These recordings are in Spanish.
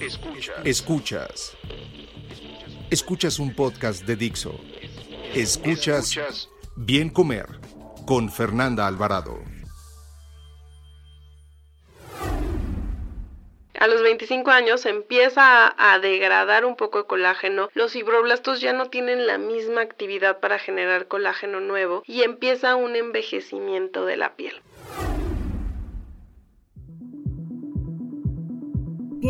Escuchas. Escuchas. Escuchas un podcast de Dixo. Escuchas Bien Comer con Fernanda Alvarado. A los 25 años empieza a, a, degradar un poco el colágeno, los fibroblastos ya no tienen la misma actividad para generar colágeno nuevo y empieza un envejecimiento de la piel.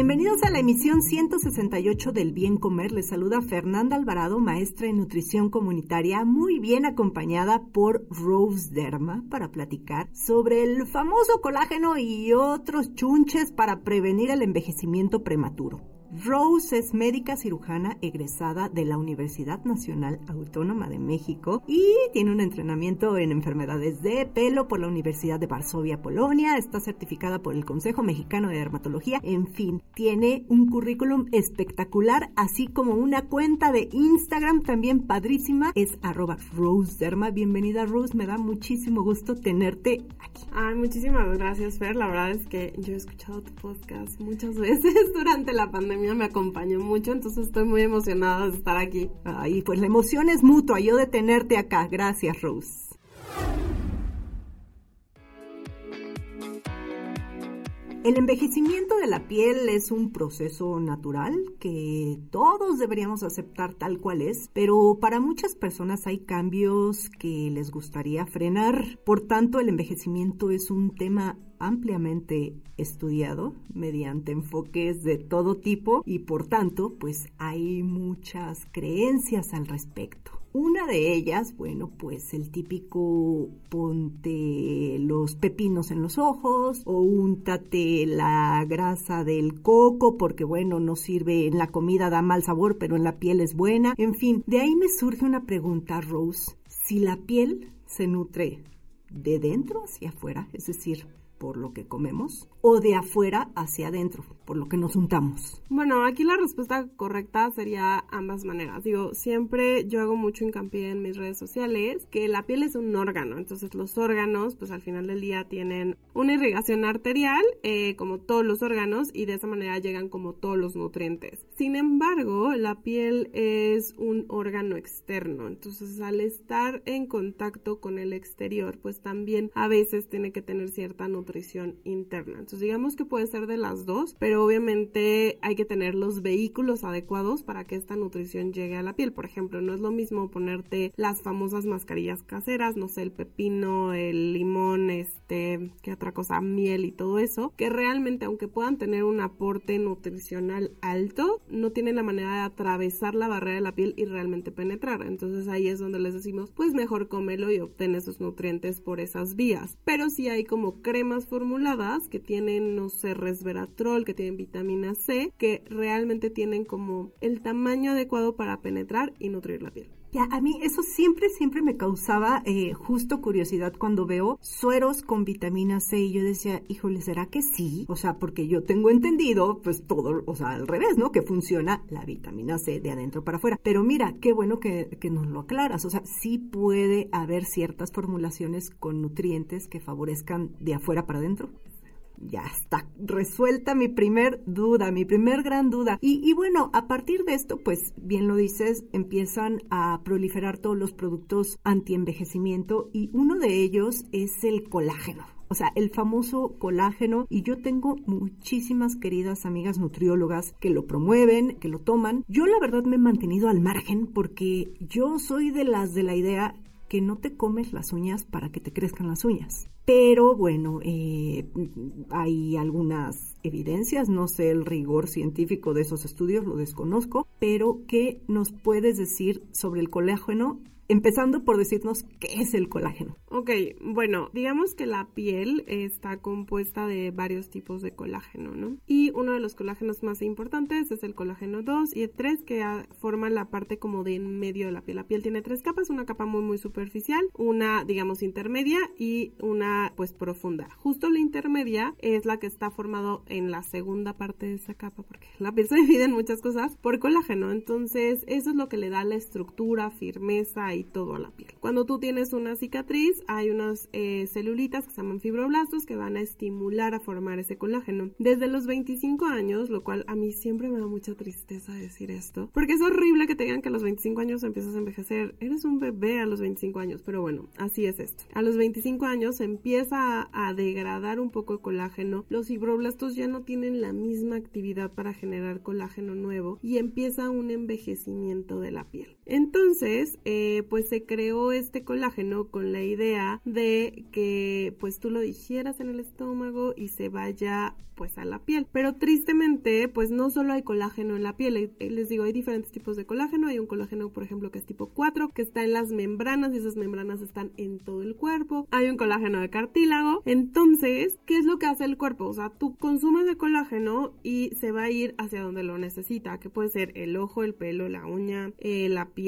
Bienvenidos a la emisión 168 del Bien Comer. Les saluda Fernanda Alvarado, maestra en nutrición comunitaria, muy bien acompañada por Rose Derma para platicar sobre el famoso colágeno y otros chunches para prevenir el envejecimiento prematuro. Rose es médica cirujana egresada de la Universidad Nacional Autónoma de México y tiene un entrenamiento en enfermedades de pelo por la Universidad de Varsovia, Polonia. Está certificada por el Consejo Mexicano de Dermatología. En fin, tiene un currículum espectacular, así como una cuenta de Instagram también padrísima. Es arroba Rose Derma. Bienvenida Rose, me da muchísimo gusto tenerte aquí. Ay, muchísimas gracias Fer. La verdad es que yo he escuchado tu podcast muchas veces durante la pandemia me acompañó mucho, entonces estoy muy emocionada de estar aquí. Ay, pues la emoción es mutua, yo de tenerte acá. Gracias, Rose. El envejecimiento de la piel es un proceso natural que todos deberíamos aceptar tal cual es, pero para muchas personas hay cambios que les gustaría frenar. Por tanto, el envejecimiento es un tema ampliamente estudiado mediante enfoques de todo tipo y por tanto, pues hay muchas creencias al respecto. Una de ellas, bueno, pues el típico ponte los pepinos en los ojos o úntate la grasa del coco porque bueno, no sirve en la comida, da mal sabor, pero en la piel es buena. En fin, de ahí me surge una pregunta, Rose. Si la piel se nutre de dentro hacia afuera, es decir, por lo que comemos o de afuera hacia adentro, por lo que nos untamos? Bueno, aquí la respuesta correcta sería ambas maneras. Digo, siempre yo hago mucho hincapié en mis redes sociales que la piel es un órgano, entonces los órganos, pues al final del día tienen una irrigación arterial, eh, como todos los órganos, y de esa manera llegan como todos los nutrientes. Sin embargo, la piel es un órgano externo, entonces al estar en contacto con el exterior, pues también a veces tiene que tener cierta nutrición interna. Entonces digamos que puede ser de las dos, pero obviamente hay que tener los vehículos adecuados para que esta nutrición llegue a la piel. Por ejemplo, no es lo mismo ponerte las famosas mascarillas caseras, no sé, el pepino, el limón, este, qué otra cosa, miel y todo eso, que realmente aunque puedan tener un aporte nutricional alto, no tienen la manera de atravesar la barrera de la piel y realmente penetrar. Entonces ahí es donde les decimos, pues mejor cómelo y obtén esos nutrientes por esas vías. Pero si hay como cremas formuladas que tienen no sé, resveratrol, que tienen vitamina C, que realmente tienen como el tamaño adecuado para penetrar y nutrir la piel. Ya, a mí eso siempre, siempre me causaba eh, justo curiosidad cuando veo sueros con vitamina C y yo decía, híjole, ¿será que sí? O sea, porque yo tengo entendido, pues todo, o sea, al revés, ¿no? Que funciona la vitamina C de adentro para afuera. Pero mira, qué bueno que, que nos lo aclaras. O sea, sí puede haber ciertas formulaciones con nutrientes que favorezcan de afuera para adentro ya está resuelta mi primer duda, mi primer gran duda. Y, bueno, a partir de esto, pues bien lo dices, empiezan a proliferar todos los productos anti-envejecimiento y uno de ellos es el colágeno. O sea, el famoso colágeno. Y yo tengo muchísimas queridas amigas nutriólogas que lo promueven, que lo toman. Yo la verdad me he mantenido al margen porque yo soy de las de la idea que no te comes las uñas para que te crezcan las uñas. Pero bueno, eh, hay algunas evidencias, no sé el rigor científico de esos estudios, lo desconozco, pero ¿qué nos puedes decir sobre el colágeno empezando por decirnos qué es el colágeno. Ok, bueno, digamos que la piel está compuesta de varios tipos de colágeno, ¿no? Y uno de los colágenos más importantes es el colágeno 2 y el 3 que forman la parte como de en medio de la piel. La piel tiene tres capas, una capa muy muy superficial, una digamos intermedia y una pues profunda. Justo la intermedia es la que está formado en la segunda parte de esa capa porque la piel se divide en muchas cosas por colágeno, entonces eso es lo que le da la estructura, firmeza y todo a la piel. Cuando tú tienes una cicatriz hay unas eh, celulitas que se llaman fibroblastos que van a estimular a formar ese colágeno. Desde los 25 años, lo cual a mí siempre me da mucha tristeza decir esto, porque es horrible que te digan que a los 25 años empiezas a envejecer. Eres un bebé a los 25 años, pero bueno, así es esto. A los 25 años empieza a, a degradar un poco el colágeno. Los fibroblastos ya no tienen la misma actividad para generar colágeno nuevo y empieza un envejecimiento de la piel. Entonces, eh, pues se creó este colágeno con la idea de que pues tú lo digieras en el estómago y se vaya pues a la piel. Pero tristemente, pues no solo hay colágeno en la piel, eh, les digo, hay diferentes tipos de colágeno. Hay un colágeno, por ejemplo, que es tipo 4, que está en las membranas y esas membranas están en todo el cuerpo. Hay un colágeno de cartílago. Entonces, ¿qué es lo que hace el cuerpo? O sea, tú consumes de colágeno y se va a ir hacia donde lo necesita, que puede ser el ojo, el pelo, la uña, eh, la piel,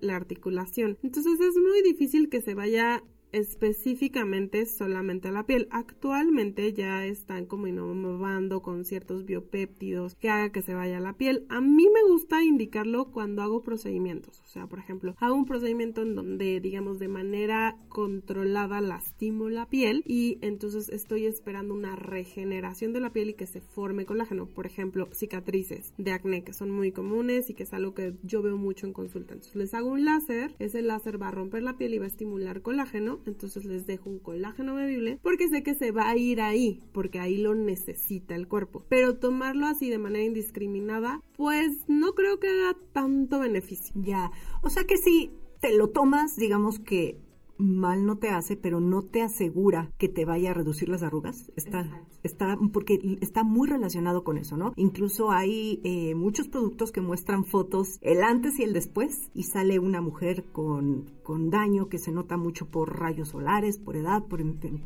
la articulación. Entonces es muy difícil que se vaya específicamente solamente a la piel. Actualmente ya están como innovando con ciertos biopéptidos que haga que se vaya la piel. A mí me gusta indicarlo cuando hago procedimientos. O sea, por ejemplo, hago un procedimiento en donde, digamos, de manera controlada lastimo la piel y entonces estoy esperando una regeneración de la piel y que se forme colágeno. Por ejemplo, cicatrices de acné que son muy comunes y que es algo que yo veo mucho en consulta. Entonces les hago un láser, ese láser va a romper la piel y va a estimular colágeno entonces les dejo un colágeno bebible porque sé que se va a ir ahí, porque ahí lo necesita el cuerpo. Pero tomarlo así de manera indiscriminada, pues no creo que haga tanto beneficio. Ya, o sea que si te lo tomas, digamos que mal no te hace, pero no te asegura que te vaya a reducir las arrugas. Está, está, porque está muy relacionado con eso, ¿no? Incluso hay eh, muchos productos que muestran fotos, el antes y el después, y sale una mujer con, con daño que se nota mucho por rayos solares, por edad, por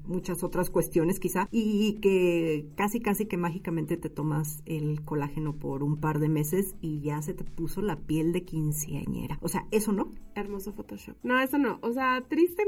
muchas otras cuestiones quizá, y que casi, casi que mágicamente te tomas el colágeno por un par de meses y ya se te puso la piel de quinceañera. O sea, eso no. Hermoso Photoshop. No, eso no. O sea, triste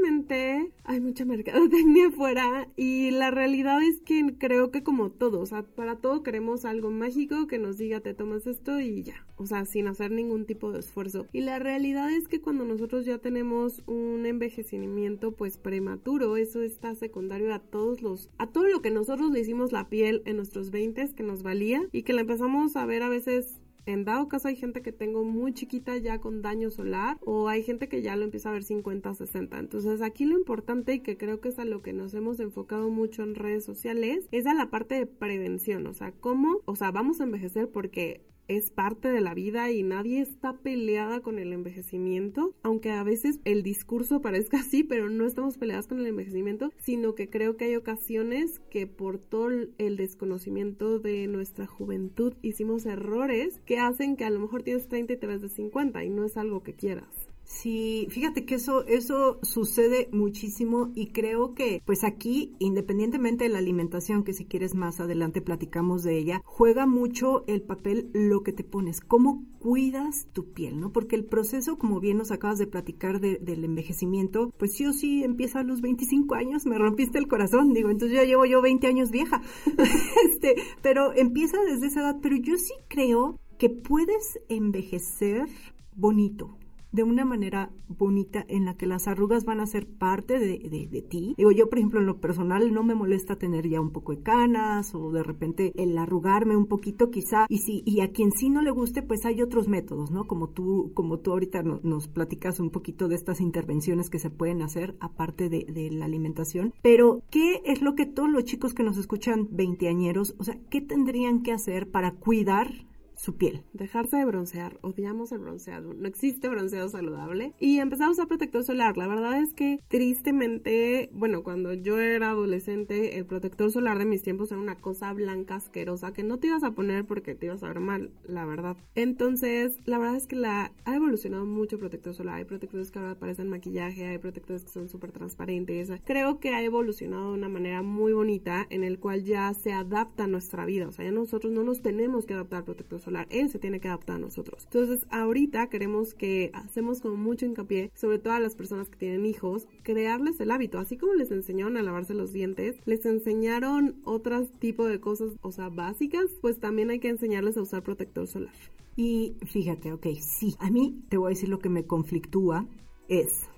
hay mucha mercadotecnia afuera y la realidad es que creo que como todo, o sea, para todo queremos algo mágico que nos diga te tomas esto y ya, o sea, sin hacer ningún tipo de esfuerzo. Y la realidad es que cuando nosotros ya tenemos un envejecimiento pues prematuro, eso está secundario a todos los, a todo lo que nosotros le hicimos la piel en nuestros 20 que nos valía y que la empezamos a ver a veces en dado caso hay gente que tengo muy chiquita ya con daño solar o hay gente que ya lo empieza a ver 50, 60. Entonces aquí lo importante y que creo que es a lo que nos hemos enfocado mucho en redes sociales es a la parte de prevención. O sea, cómo, o sea, vamos a envejecer porque es parte de la vida y nadie está peleada con el envejecimiento, aunque a veces el discurso parezca así, pero no estamos peleadas con el envejecimiento, sino que creo que hay ocasiones que por todo el desconocimiento de nuestra juventud hicimos errores que hacen que a lo mejor tienes 30 y te ves de 50 y no es algo que quieras. Sí, fíjate que eso, eso sucede muchísimo y creo que pues aquí, independientemente de la alimentación, que si quieres más adelante platicamos de ella, juega mucho el papel lo que te pones, cómo cuidas tu piel, ¿no? Porque el proceso, como bien nos acabas de platicar del envejecimiento, pues sí o sí empieza a los 25 años, me rompiste el corazón, digo, entonces ya llevo yo 20 años vieja, este, pero empieza desde esa edad, pero yo sí creo que puedes envejecer bonito, de una manera bonita en la que las arrugas van a ser parte de, de, ti. Digo, yo por ejemplo en lo personal no me molesta tener ya un poco de canas o de repente el arrugarme un poquito quizá y si y a quien sí no le guste pues hay otros métodos, ¿no? Como tú como tú ahorita nos platicas un poquito de estas intervenciones que se pueden hacer aparte de, de la alimentación. Pero ¿qué es lo que todos los chicos que nos escuchan veinteañeros, o sea, qué tendrían que hacer para cuidar su piel. Dejarse de broncear, odiamos el bronceado, no existe bronceado saludable y empezar a protector solar. La verdad es que tristemente, bueno, cuando yo era adolescente, el protector solar de mis tiempos era una cosa blanca asquerosa que no te ibas a poner porque te ibas a ver mal, la verdad. Entonces, la verdad es que la ha evolucionado mucho el protector solar. Hay protectores que ahora parecen maquillaje, hay protectores que son súper transparentes. Creo que ha evolucionado de una manera muy bonita en el cual ya se adapta a nuestra vida. O sea, ya nosotros no nos tenemos que adaptar al protector solar, él se tiene que adaptar a nosotros. Entonces, ahorita queremos que hacemos como mucho hincapié, sobre todo a las personas que tienen hijos, crearles el hábito. Así como les enseñaron a lavarse los dientes, les enseñaron otros tipo de cosas, o sea, básicas, pues también hay que enseñarles a usar protector solar. Y fíjate, ok, sí, a mí te voy a decir lo que me conflictúa es,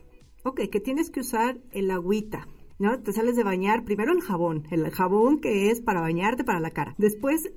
ok, que tienes que usar el agüita, ¿no? Te sales de bañar, primero el jabón, el jabón que es para bañarte para la cara. Después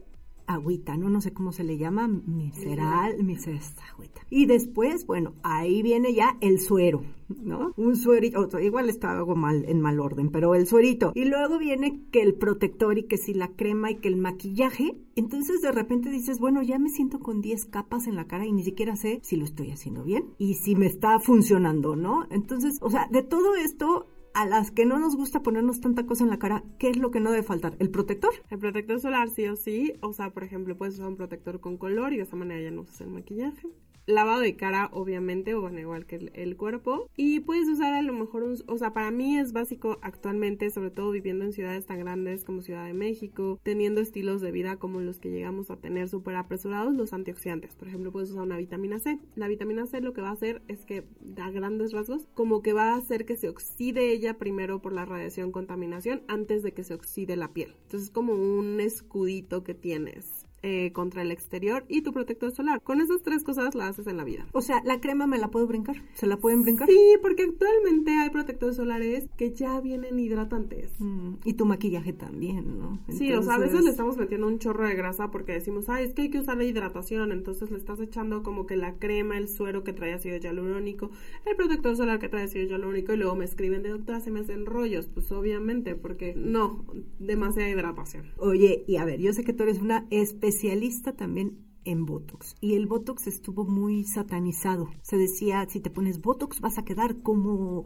agüita, ¿no? No sé cómo se le llama, miseral, miseral, agüita. Y después, bueno, ahí viene ya el suero, ¿no? Un suerito, igual está algo mal, en mal orden, pero el suerito. Y luego viene que el protector y que si la crema y que el maquillaje. Entonces de repente dices, bueno, ya me siento con 10 capas en la cara y ni siquiera sé si lo estoy haciendo bien y si me está funcionando, ¿no? Entonces, o sea, de todo esto a las que no nos gusta ponernos tanta cosa en la cara, ¿qué es lo que no debe faltar? ¿El protector? El protector solar, sí o sí. O sea, por ejemplo, puedes usar un protector con color y de esa manera ya no usas el maquillaje lavado de cara, obviamente, o bueno, igual que el, cuerpo. Y puedes usar a lo mejor un, o sea, para mí es básico actualmente, sobre todo viviendo en ciudades tan grandes como Ciudad de México, teniendo estilos de vida como los que llegamos a tener súper apresurados, los antioxidantes. Por ejemplo, puedes usar una vitamina C. La vitamina C lo que va a hacer es que, a grandes rasgos, como que va a hacer que se oxide ella primero por la radiación contaminación antes de que se oxide la piel. Entonces es como un escudito que tienes eh, contra el exterior y tu protector solar. Con esas tres cosas la haces en la vida. O sea, ¿la crema me la puedo brincar? ¿Se la pueden brincar? Sí, porque actualmente hay protectores solares que ya vienen hidratantes. Mm, y tu maquillaje también, ¿no? Sí, o sea, a veces le estamos metiendo un chorro de grasa porque decimos, ah, es que hay que usar la hidratación, entonces le estás echando como que la crema, el suero que trae ácido hialurónico, el protector solar que trae ácido hialurónico y luego me escriben de doctora, se me hacen rollos. Pues obviamente, porque no, demasiada hidratación. Oye, y a ver, yo sé que tú eres una especie especialista también en Botox. Y el Botox estuvo muy satanizado. Se decía, si te pones Botox vas a quedar como,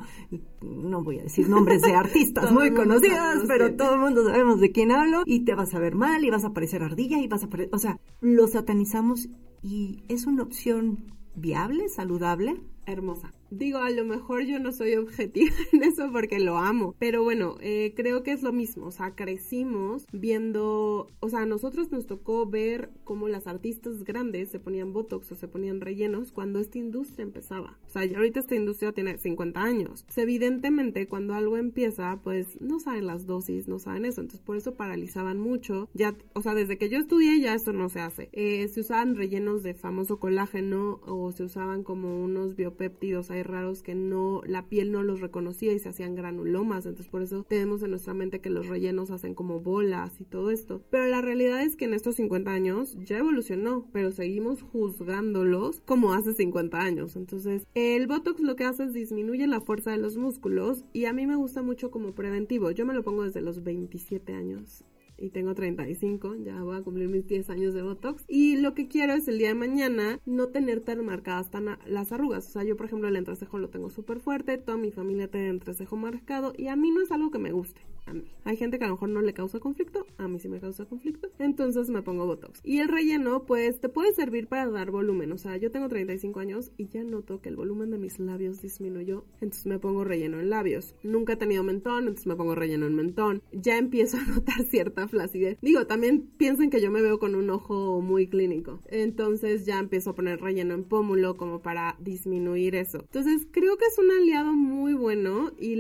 no voy a decir nombres de artistas muy conocidos, pero todo el mundo sabemos de quién hablo, y te vas a ver mal, y vas a parecer ardilla, y vas a parecer, o sea, lo satanizamos y es una opción viable, saludable. Hermosa. Digo, a lo mejor yo no soy objetiva en eso porque lo amo, pero bueno, eh, creo que es lo mismo, o sea, crecimos viendo, o sea, a nosotros nos tocó ver cómo las artistas grandes se ponían botox o se ponían rellenos cuando esta industria empezaba. O sea, ya ahorita esta industria tiene 50 años. Pues, evidentemente, cuando algo empieza, pues no saben las dosis, no saben eso, entonces por eso paralizaban mucho. Ya, o sea, desde que yo estudié ya eso no se hace. Eh, se usaban rellenos de famoso colágeno o se usaban como unos biopéptidos, raros que no, la piel no los reconocía y se hacían granulomas, entonces por eso tenemos en nuestra mente que los rellenos hacen como bolas y todo esto. Pero la realidad es que en estos 50 años ya evolucionó, pero seguimos juzgándolos como hace 50 años. Entonces, el Botox lo que hace es disminuye la fuerza de los músculos y a mí me gusta mucho como preventivo. Yo me lo pongo desde los 27 años y tengo 35, ya voy a cumplir mis 10 años de Botox. Y lo que quiero es el día de mañana no tener tan marcadas tan las arrugas. O sea, yo por ejemplo el entrecejo lo tengo súper fuerte, toda mi familia tiene entrecejo marcado y a mí no es algo que me guste. A mí. Hay gente que a lo mejor no le causa conflicto, a mí sí me causa conflicto, entonces me pongo Botox. Y el relleno pues te puede servir para dar volumen. O sea, yo tengo 35 años y ya noto que el volumen de mis labios disminuyó, entonces me pongo relleno en labios. Nunca he tenido mentón, entonces me pongo relleno en mentón. Ya empiezo a notar cierta flacidez. Digo, también piensen que yo me veo con un ojo muy clínico. Entonces ya empiezo a poner relleno en pómulo como para disminuir eso. Entonces creo que es un aliado muy bueno y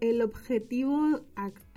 el objetivo actual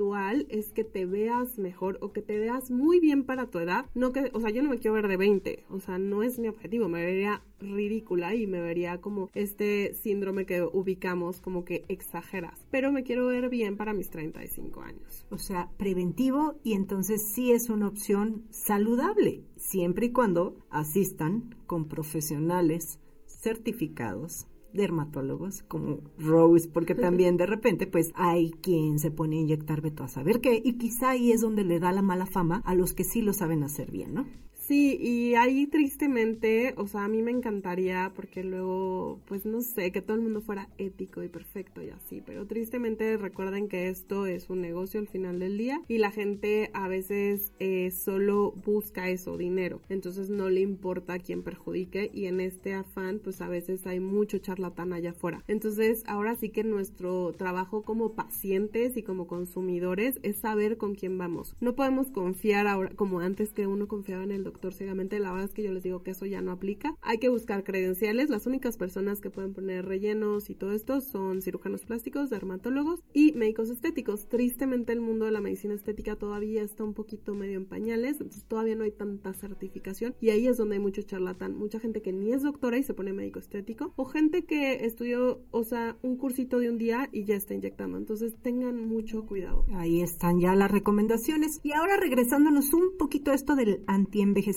es que te veas mejor o que te veas muy bien para tu edad. No que, o sea, yo no me quiero ver de 20, o sea, no es mi objetivo, me vería ridícula y me vería como este síndrome que ubicamos como que exageras, pero me quiero ver bien para mis 35 años. O sea, preventivo y entonces sí es una opción saludable, siempre y cuando asistan con profesionales certificados dermatólogos como Rose, porque también de repente pues hay quien se pone a inyectar veto a saber qué y quizá ahí es donde le da la mala fama a los que sí lo saben hacer bien, ¿no? Sí, y ahí tristemente, o sea, a mí me encantaría porque luego, pues no sé, que todo el mundo fuera ético y perfecto y así, pero tristemente recuerden que esto es un negocio al final del día y la gente a veces eh, solo busca eso, dinero, entonces no le importa a quién perjudique y en este afán, pues a veces hay mucho charlatán allá afuera. Entonces, ahora sí que nuestro trabajo como pacientes y como consumidores es saber con quién vamos. No podemos confiar ahora como antes que uno confiaba en el doctor ciegamente, la verdad es que yo les digo que eso ya no aplica. Hay que buscar credenciales, las únicas personas que pueden poner rellenos y todo esto son cirujanos plásticos, dermatólogos y médicos estéticos. Tristemente el mundo de la medicina estética todavía está un poquito medio en pañales, entonces todavía no hay tanta certificación y ahí es donde hay mucho charlatán, mucha gente que ni es doctora y se pone médico estético o gente que estudió, o sea, un cursito de un día y ya está inyectando. Entonces tengan mucho cuidado. Ahí están ya las recomendaciones. Y ahora regresándonos un poquito a esto del antienvejecimiento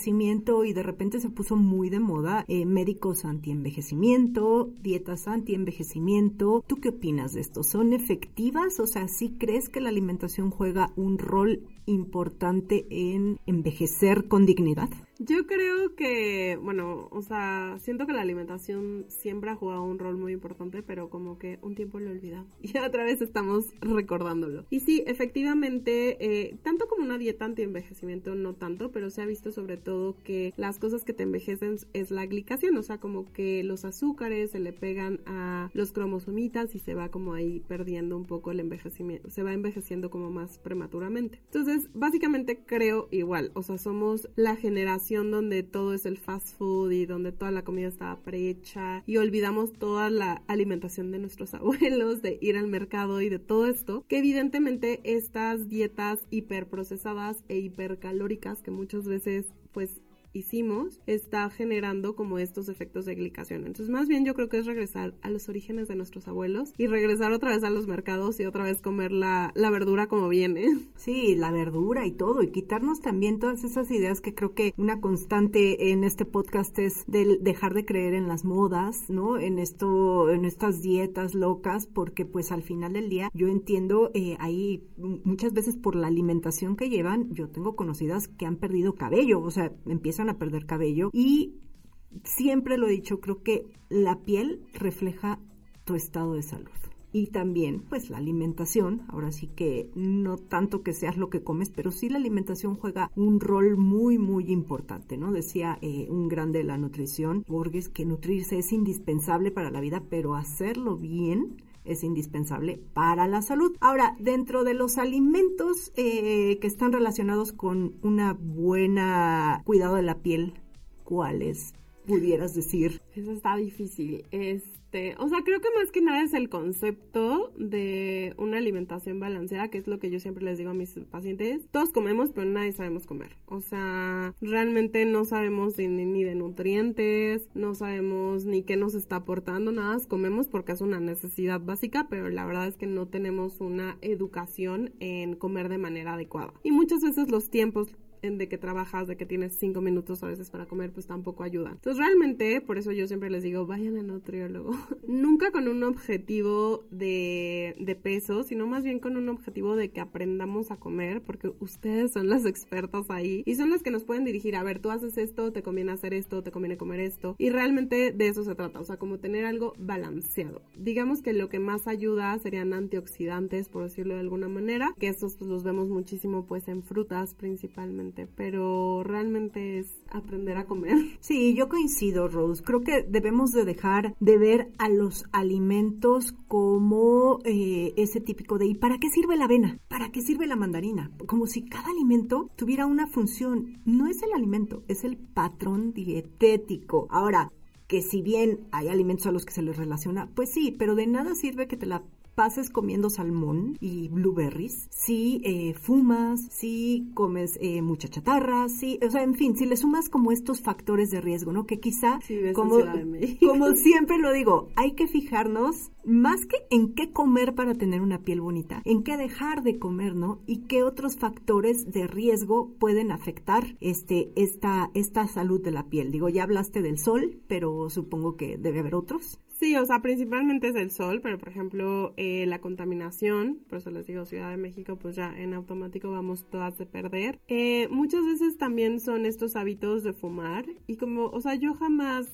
y de repente se puso muy de moda eh, médicos antienvejecimiento, dietas antienvejecimiento. ¿Tú qué opinas de esto? ¿Son efectivas? O sea, ¿sí crees que la alimentación juega un rol importante en envejecer con dignidad? Yo creo que, bueno, o sea, siento que la alimentación siempre ha jugado un rol muy importante, pero como que un tiempo lo olvida y otra vez estamos recordándolo. Y sí, efectivamente, eh, tanto como una dieta anti-envejecimiento, no tanto, pero se ha visto sobre todo que las cosas que te envejecen es la glicación, o sea, como que los azúcares se le pegan a los cromosomitas y se va como ahí perdiendo un poco el envejecimiento, se va envejeciendo como más prematuramente. Entonces, básicamente creo igual, o sea, somos la generación donde todo es el fast food y donde toda la comida estaba prehecha y olvidamos toda la alimentación de nuestros abuelos, de ir al mercado y de todo esto, que evidentemente estas dietas hiperprocesadas e hipercalóricas que muchas veces pues hicimos está generando como estos efectos de glicación. Entonces, más bien yo creo que es regresar a los orígenes de nuestros abuelos y regresar otra vez a los mercados y otra vez comer la, la verdura como viene. Sí, la verdura y todo, y quitarnos también todas esas ideas que creo que una constante en este podcast es del dejar de creer en las modas, ¿no? En esto, en estas dietas locas, porque pues al final del día yo entiendo eh, ahí muchas veces por la alimentación que llevan, yo tengo conocidas que han perdido cabello, o sea, empiezan a perder cabello y siempre lo he dicho, creo que la piel refleja tu estado de salud. Y también, pues la alimentación, ahora sí que no tanto que seas lo que comes, pero sí la alimentación juega un rol muy, muy importante, ¿no? Decía eh, un grande de la nutrición, Borges, que nutrirse es indispensable para la vida, pero hacerlo bien es indispensable para la salud. Ahora, dentro de los alimentos eh, que están relacionados con una buena cuidado de la piel, ¿cuáles pudieras decir? Eso está difícil. Es este, o sea, creo que más que nada es el concepto de una alimentación balanceada, que es lo que yo siempre les digo a mis pacientes. Todos comemos, pero nadie sabemos comer. O sea, realmente no sabemos ni de nutrientes, no sabemos ni qué nos está aportando, nada, comemos porque es una necesidad básica, pero la verdad es que no tenemos una educación en comer de manera adecuada. Y muchas veces los tiempos de que trabajas, de que tienes cinco minutos a veces para comer, pues tampoco ayuda. Entonces realmente, por eso yo siempre les digo, vayan al nutriólogo. Nunca con un objetivo de, de peso, sino más bien con un objetivo de que aprendamos a comer, porque ustedes son las expertas ahí y son las que nos pueden dirigir, a ver, tú haces esto, te conviene hacer esto, te conviene comer esto. Y realmente de eso se trata, o sea, como tener algo balanceado. Digamos que lo que más ayuda serían antioxidantes, por decirlo de alguna manera, que estos pues, los vemos muchísimo pues en frutas principalmente pero realmente es aprender a comer. Sí, yo coincido, Rose. Creo que debemos de dejar de ver a los alimentos como eh, ese típico de ¿y para qué sirve la avena? ¿Para qué sirve la mandarina? Como si cada alimento tuviera una función. No es el alimento, es el patrón dietético. Ahora, que si bien hay alimentos a los que se les relaciona, pues sí, pero de nada sirve que te la pases comiendo salmón y blueberries, si eh, fumas, si comes eh, mucha chatarra, si, o sea, en fin, si le sumas como estos factores de riesgo, ¿no? Que quizá, como, como siempre lo digo, hay que fijarnos más que en qué comer para tener una piel bonita, en qué dejar de comer, ¿no? Y qué otros factores de riesgo pueden afectar este, esta, esta salud de la piel. Digo, ya hablaste del sol, pero supongo que debe haber otros. Sí, o sea, principalmente es el sol, pero por ejemplo, eh, la contaminación, por eso les digo Ciudad de México, pues ya en automático vamos todas de perder. Eh, muchas veces también son estos hábitos de fumar y como, o sea, yo jamás,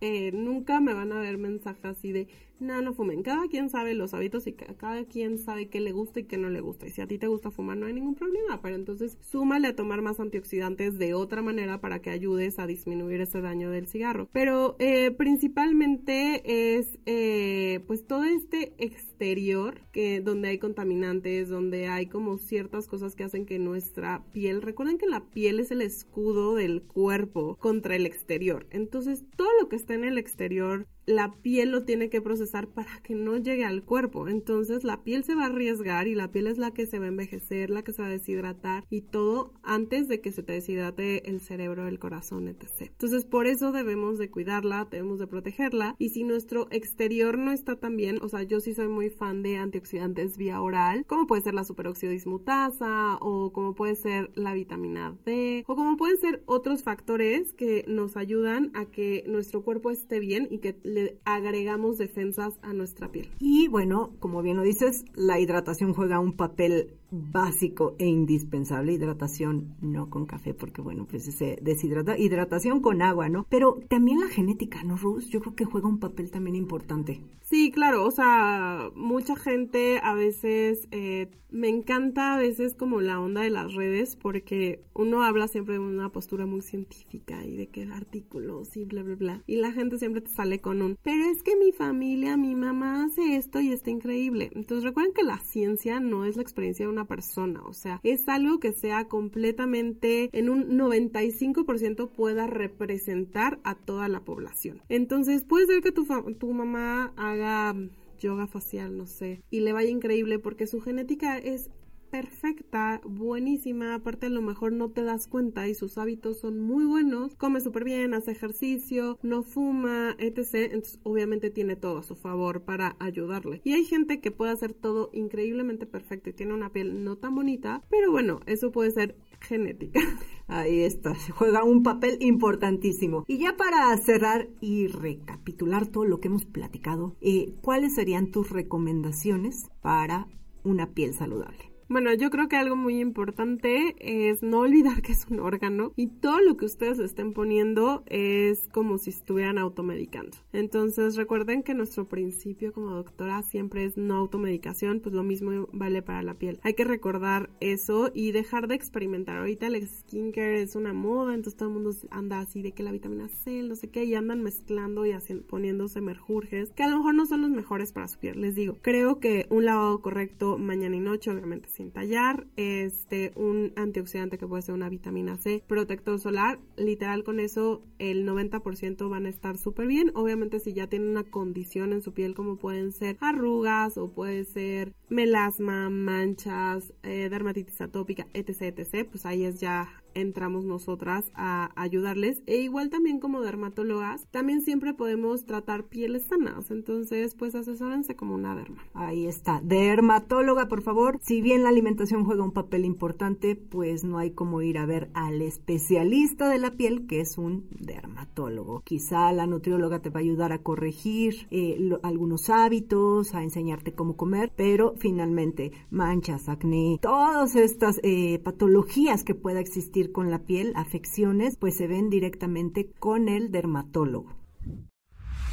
eh, nunca me van a ver mensajes así de, no, no fumen. Cada quien sabe los hábitos y cada quien sabe qué le gusta y qué no le gusta. Y si a ti te gusta fumar, no hay ningún problema. Pero entonces súmale a tomar más antioxidantes de otra manera para que ayudes a disminuir ese daño del cigarro. Pero eh, principalmente es eh, pues todo este exterior que donde hay contaminantes, donde hay como ciertas cosas que hacen que nuestra piel, recuerden que la piel es el escudo del cuerpo contra el exterior. Entonces todo lo que está en el exterior la piel lo tiene que procesar para que no llegue al cuerpo. Entonces la piel se va a arriesgar y la piel es la que se va a envejecer, la que se va a deshidratar y todo antes de que se te deshidrate el cerebro, el corazón, etc. Entonces por eso debemos de cuidarla, debemos de protegerla y si nuestro exterior no está tan bien, o sea, yo sí soy muy fan de antioxidantes vía oral, como puede ser la superóxido dismutasa o como puede ser la vitamina D o como pueden ser otros factores que nos ayudan a que nuestro cuerpo esté bien y que agregamos defensas a nuestra piel. Y bueno, como bien lo dices, la hidratación juega un papel básico e indispensable. Hidratación no con café, porque bueno, pues se deshidrata. Hidratación con agua, ¿no? Pero también la genética, ¿no, Rus? Yo creo que juega un papel también importante. Sí, claro, o sea, mucha gente a veces, eh, me encanta a veces como la onda de las redes, porque uno habla siempre de una postura muy científica y de que artículos y bla, bla, bla. Y la gente siempre te sale con un, pero es que mi familia, mi mamá hace esto y está increíble. Entonces recuerden que la ciencia no es la experiencia de una persona, o sea, es algo que sea completamente en un 95% pueda representar a toda la población. Entonces, puede ser que tu, tu mamá haga yoga facial, no sé, y le vaya increíble porque su genética es perfecta, buenísima, aparte a lo mejor no te das cuenta y sus hábitos son muy buenos, come súper bien, hace ejercicio, no fuma, etc. Entonces obviamente tiene todo a su favor para ayudarle. Y hay gente que puede hacer todo increíblemente perfecto y tiene una piel no tan bonita, pero bueno, eso puede ser genética. Ahí está, se juega un papel importantísimo. Y ya para cerrar y recapitular todo lo que hemos platicado, eh, ¿cuáles serían tus recomendaciones para una piel saludable? Bueno, yo creo que algo muy importante es no olvidar que es un órgano y todo lo que ustedes estén poniendo es como si estuvieran automedicando. Entonces recuerden que nuestro principio como doctora siempre es no automedicación, pues lo mismo vale para la piel. Hay que recordar eso y dejar de experimentar. Ahorita el skincare es una moda, entonces todo el mundo anda así de que la vitamina C, no sé qué, y andan mezclando y poniéndose merjurjes que a lo mejor no son los mejores para su piel. Les digo, creo que un lavado correcto mañana y noche, obviamente sin tallar, este, un antioxidante que puede ser una vitamina C, protector solar, literal con eso el 90% van a estar súper bien. Obviamente si ya tienen una condición en su piel como pueden ser arrugas o puede ser melasma, manchas, eh, dermatitis atópica, etc, etc, pues ahí es ya entramos nosotras a ayudarles. E igual también como dermatólogas, también siempre podemos tratar pieles sanas. Entonces, pues asesórense como una derma. Ahí está. Dermatóloga, por favor. Si bien la alimentación juega un papel importante, pues no hay como ir a ver al especialista de la piel, que es un dermatólogo. Quizá la nutrióloga te va a ayudar a corregir eh, algunos hábitos, a enseñarte cómo comer, pero finalmente manchas, acné, todas estas eh, patologías que pueda existir con la piel, afecciones, pues se ven directamente con el dermatólogo.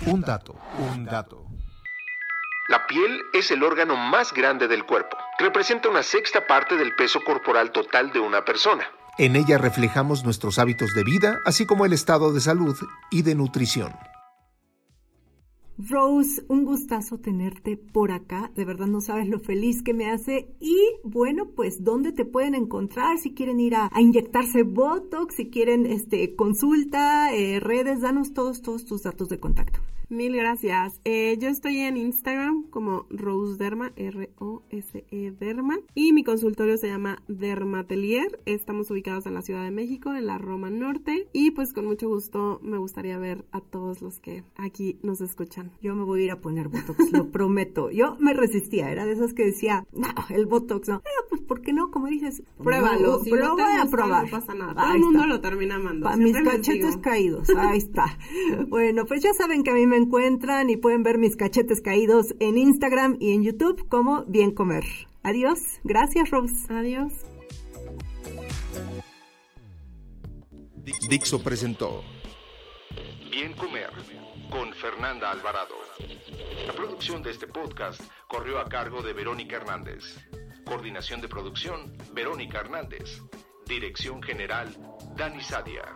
Un dato, un dato. La piel es el órgano más grande del cuerpo. Representa una sexta parte del peso corporal total de una persona. En ella reflejamos nuestros hábitos de vida, así como el estado de salud y de nutrición. Rose, un gustazo tenerte por acá. De verdad no sabes lo feliz que me hace. Y bueno, pues dónde te pueden encontrar si quieren ir a, inyectarse Botox, si quieren este consulta, eh, redes, danos todos, todos tus datos de contacto. Mil gracias. Eh, yo estoy en Instagram como Rose Derma, R-O-S-E Derma. Y mi consultorio se llama Dermatelier. Estamos ubicados en la Ciudad de México, en la Roma Norte. Y pues con mucho gusto me gustaría ver a todos los que aquí nos escuchan. Yo me voy a ir a poner Botox, lo prometo. Yo me resistía, era de esas que decía, no, el Botox no. Pero pues, ¿por qué no? Como dices, pruébalo. Si pero voy a probar. No pasa nada. Todo el mundo lo termina amando. Para mis cachetes caídos. Ahí está. bueno, pues ya saben que a mí me me encuentran y pueden ver mis cachetes caídos en Instagram y en YouTube como Bien Comer. Adiós. Gracias, Rose. Adiós. Dixo presentó Bien Comer con Fernanda Alvarado. La producción de este podcast corrió a cargo de Verónica Hernández. Coordinación de producción, Verónica Hernández. Dirección General, Dani Sadia.